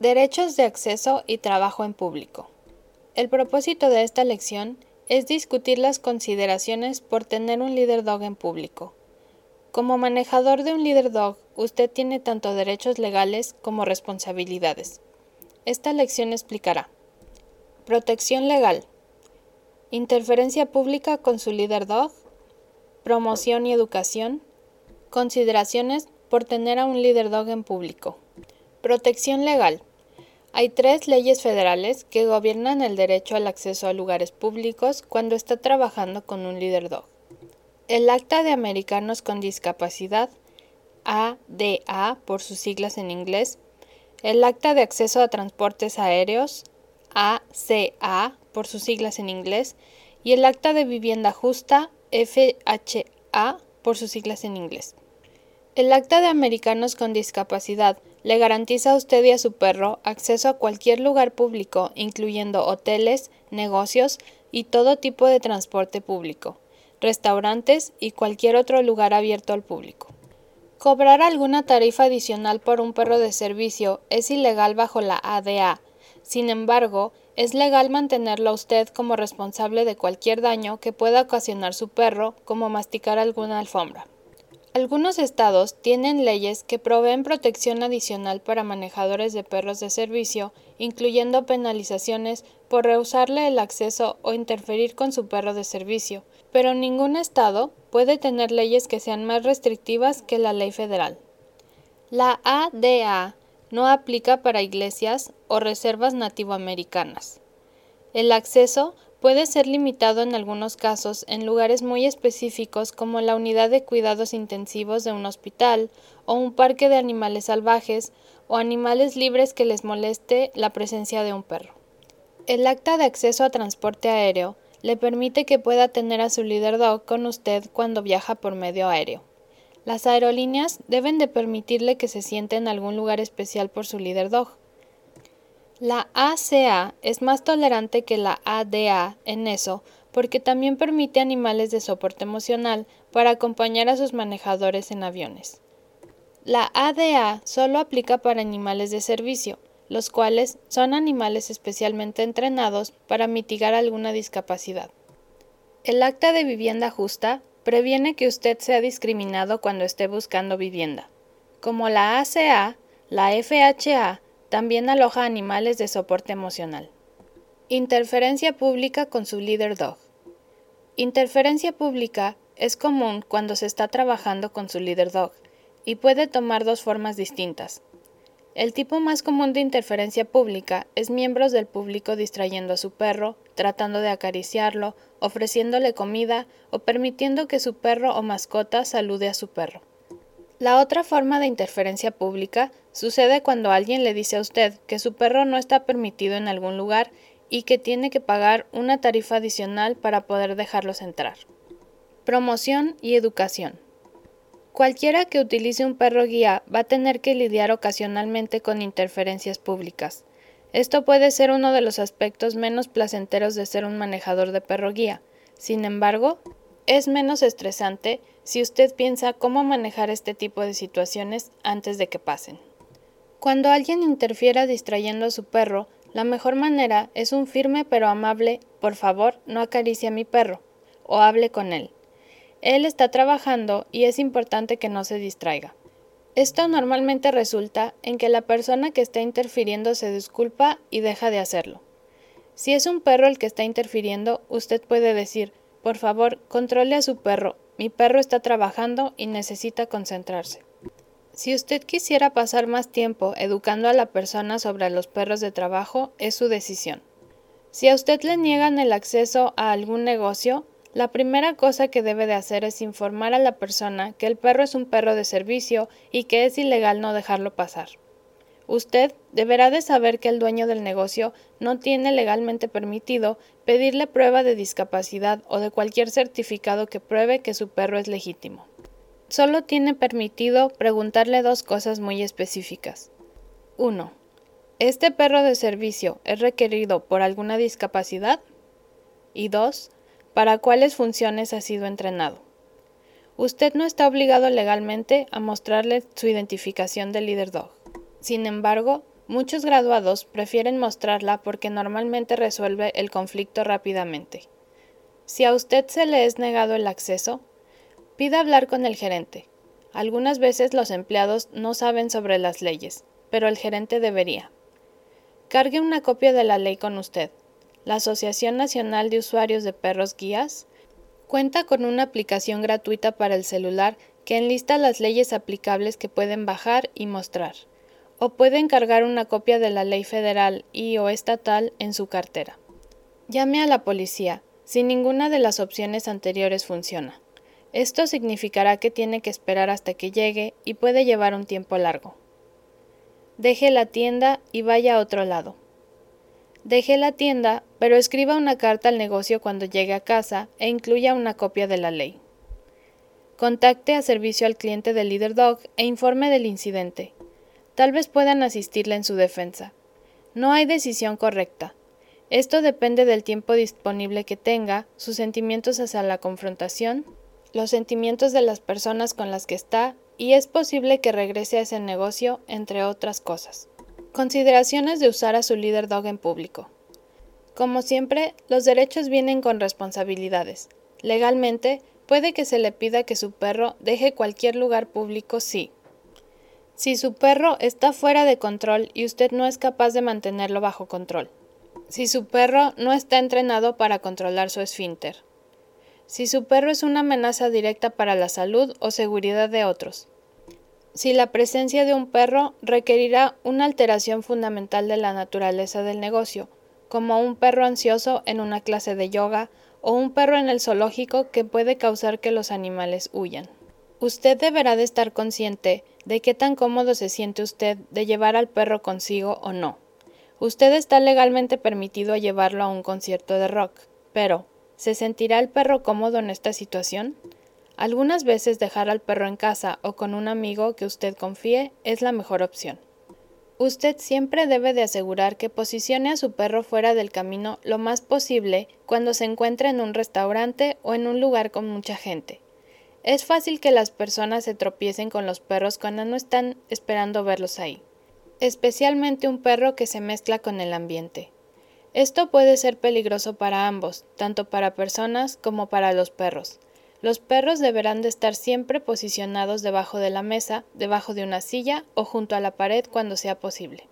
Derechos de acceso y trabajo en público. El propósito de esta lección es discutir las consideraciones por tener un líder dog en público. Como manejador de un líder dog, usted tiene tanto derechos legales como responsabilidades. Esta lección explicará protección legal, interferencia pública con su líder dog, promoción y educación, consideraciones por tener a un líder dog en público. Protección legal. Hay tres leyes federales que gobiernan el derecho al acceso a lugares públicos cuando está trabajando con un líder dog. El Acta de Americanos con Discapacidad, ADA por sus siglas en inglés, el Acta de Acceso a Transportes Aéreos, ACA por sus siglas en inglés, y el Acta de Vivienda Justa, FHA por sus siglas en inglés. El Acta de Americanos con Discapacidad le garantiza a usted y a su perro acceso a cualquier lugar público, incluyendo hoteles, negocios y todo tipo de transporte público, restaurantes y cualquier otro lugar abierto al público. Cobrar alguna tarifa adicional por un perro de servicio es ilegal bajo la ADA. Sin embargo, es legal mantenerlo a usted como responsable de cualquier daño que pueda ocasionar su perro, como masticar alguna alfombra. Algunos estados tienen leyes que proveen protección adicional para manejadores de perros de servicio, incluyendo penalizaciones por rehusarle el acceso o interferir con su perro de servicio, pero ningún estado puede tener leyes que sean más restrictivas que la ley federal. La ADA no aplica para iglesias o reservas nativoamericanas. El acceso puede ser limitado en algunos casos en lugares muy específicos como la unidad de cuidados intensivos de un hospital o un parque de animales salvajes o animales libres que les moleste la presencia de un perro. El acta de acceso a transporte aéreo le permite que pueda tener a su líder dog con usted cuando viaja por medio aéreo. Las aerolíneas deben de permitirle que se siente en algún lugar especial por su líder dog. La ACA es más tolerante que la ADA en eso, porque también permite animales de soporte emocional para acompañar a sus manejadores en aviones. La ADA solo aplica para animales de servicio, los cuales son animales especialmente entrenados para mitigar alguna discapacidad. El acta de vivienda justa previene que usted sea discriminado cuando esté buscando vivienda. Como la ACA, la FHA también aloja animales de soporte emocional. Interferencia pública con su líder dog. Interferencia pública es común cuando se está trabajando con su líder dog y puede tomar dos formas distintas. El tipo más común de interferencia pública es miembros del público distrayendo a su perro, tratando de acariciarlo, ofreciéndole comida o permitiendo que su perro o mascota salude a su perro. La otra forma de interferencia pública sucede cuando alguien le dice a usted que su perro no está permitido en algún lugar y que tiene que pagar una tarifa adicional para poder dejarlos entrar. Promoción y educación. Cualquiera que utilice un perro guía va a tener que lidiar ocasionalmente con interferencias públicas. Esto puede ser uno de los aspectos menos placenteros de ser un manejador de perro guía. Sin embargo, es menos estresante si usted piensa cómo manejar este tipo de situaciones antes de que pasen. Cuando alguien interfiera distrayendo a su perro, la mejor manera es un firme pero amable por favor no acaricie a mi perro o hable con él. Él está trabajando y es importante que no se distraiga. Esto normalmente resulta en que la persona que está interfiriendo se disculpa y deja de hacerlo. Si es un perro el que está interfiriendo, usted puede decir por favor, controle a su perro. Mi perro está trabajando y necesita concentrarse. Si usted quisiera pasar más tiempo educando a la persona sobre los perros de trabajo, es su decisión. Si a usted le niegan el acceso a algún negocio, la primera cosa que debe de hacer es informar a la persona que el perro es un perro de servicio y que es ilegal no dejarlo pasar. Usted deberá de saber que el dueño del negocio no tiene legalmente permitido pedirle prueba de discapacidad o de cualquier certificado que pruebe que su perro es legítimo. Solo tiene permitido preguntarle dos cosas muy específicas. 1. ¿Este perro de servicio es requerido por alguna discapacidad? Y 2. ¿Para cuáles funciones ha sido entrenado? Usted no está obligado legalmente a mostrarle su identificación de líder dog. Sin embargo, Muchos graduados prefieren mostrarla porque normalmente resuelve el conflicto rápidamente. Si a usted se le es negado el acceso, pida hablar con el gerente. Algunas veces los empleados no saben sobre las leyes, pero el gerente debería. Cargue una copia de la ley con usted. La Asociación Nacional de Usuarios de Perros Guías cuenta con una aplicación gratuita para el celular que enlista las leyes aplicables que pueden bajar y mostrar, o pueden cargar una copia de la ley federal y o estatal en su cartera. Llame a la policía si ninguna de las opciones anteriores funciona. Esto significará que tiene que esperar hasta que llegue y puede llevar un tiempo largo. Deje la tienda y vaya a otro lado. Deje la tienda, pero escriba una carta al negocio cuando llegue a casa e incluya una copia de la ley. Contacte a servicio al cliente del Leader Dog e informe del incidente. Tal vez puedan asistirle en su defensa. No hay decisión correcta. Esto depende del tiempo disponible que tenga, sus sentimientos hacia la confrontación, los sentimientos de las personas con las que está y es posible que regrese a ese negocio, entre otras cosas. Consideraciones de usar a su líder dog en público. Como siempre, los derechos vienen con responsabilidades. Legalmente, puede que se le pida que su perro deje cualquier lugar público si si su perro está fuera de control y usted no es capaz de mantenerlo bajo control. Si su perro no está entrenado para controlar su esfínter. Si su perro es una amenaza directa para la salud o seguridad de otros si la presencia de un perro requerirá una alteración fundamental de la naturaleza del negocio, como un perro ansioso en una clase de yoga o un perro en el zoológico que puede causar que los animales huyan. Usted deberá de estar consciente de qué tan cómodo se siente usted de llevar al perro consigo o no. Usted está legalmente permitido a llevarlo a un concierto de rock, pero ¿se sentirá el perro cómodo en esta situación? Algunas veces dejar al perro en casa o con un amigo que usted confíe es la mejor opción. Usted siempre debe de asegurar que posicione a su perro fuera del camino lo más posible cuando se encuentre en un restaurante o en un lugar con mucha gente. Es fácil que las personas se tropiecen con los perros cuando no están esperando verlos ahí, especialmente un perro que se mezcla con el ambiente. Esto puede ser peligroso para ambos, tanto para personas como para los perros. Los perros deberán de estar siempre posicionados debajo de la mesa, debajo de una silla o junto a la pared cuando sea posible.